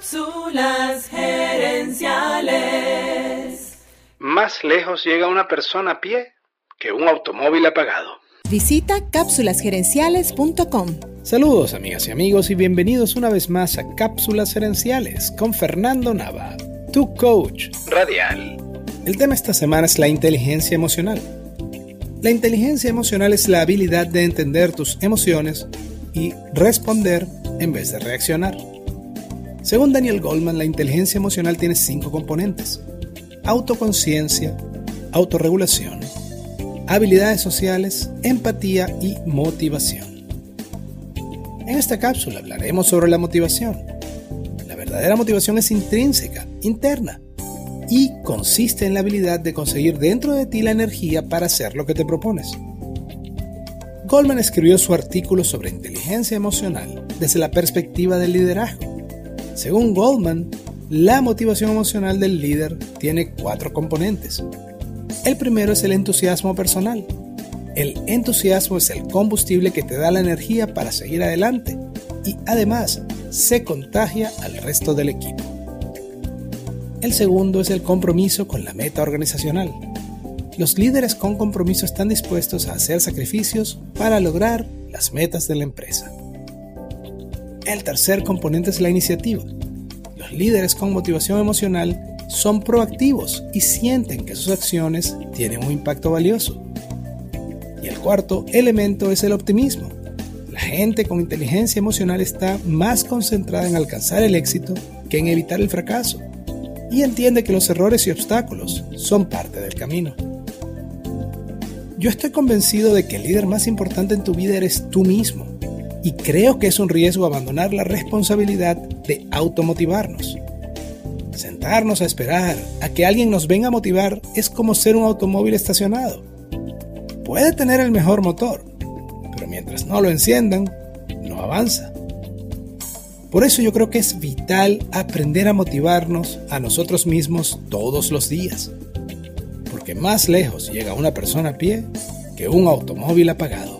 Cápsulas gerenciales. Más lejos llega una persona a pie que un automóvil apagado. Visita cápsulasgerenciales.com. Saludos amigas y amigos y bienvenidos una vez más a Cápsulas Gerenciales con Fernando Nava, tu coach radial. El tema esta semana es la inteligencia emocional. La inteligencia emocional es la habilidad de entender tus emociones y responder en vez de reaccionar. Según Daniel Goldman, la inteligencia emocional tiene cinco componentes. Autoconciencia, autorregulación, habilidades sociales, empatía y motivación. En esta cápsula hablaremos sobre la motivación. La verdadera motivación es intrínseca, interna, y consiste en la habilidad de conseguir dentro de ti la energía para hacer lo que te propones. Goldman escribió su artículo sobre inteligencia emocional desde la perspectiva del liderazgo según Goldman, la motivación emocional del líder tiene cuatro componentes. El primero es el entusiasmo personal. El entusiasmo es el combustible que te da la energía para seguir adelante y además se contagia al resto del equipo. El segundo es el compromiso con la meta organizacional. Los líderes con compromiso están dispuestos a hacer sacrificios para lograr las metas de la empresa. El tercer componente es la iniciativa. Los líderes con motivación emocional son proactivos y sienten que sus acciones tienen un impacto valioso. Y el cuarto elemento es el optimismo. La gente con inteligencia emocional está más concentrada en alcanzar el éxito que en evitar el fracaso y entiende que los errores y obstáculos son parte del camino. Yo estoy convencido de que el líder más importante en tu vida eres tú mismo y creo que es un riesgo abandonar la responsabilidad de automotivarnos. Sentarnos a esperar a que alguien nos venga a motivar es como ser un automóvil estacionado. Puede tener el mejor motor, pero mientras no lo enciendan, no avanza. Por eso yo creo que es vital aprender a motivarnos a nosotros mismos todos los días. Porque más lejos llega una persona a pie que un automóvil apagado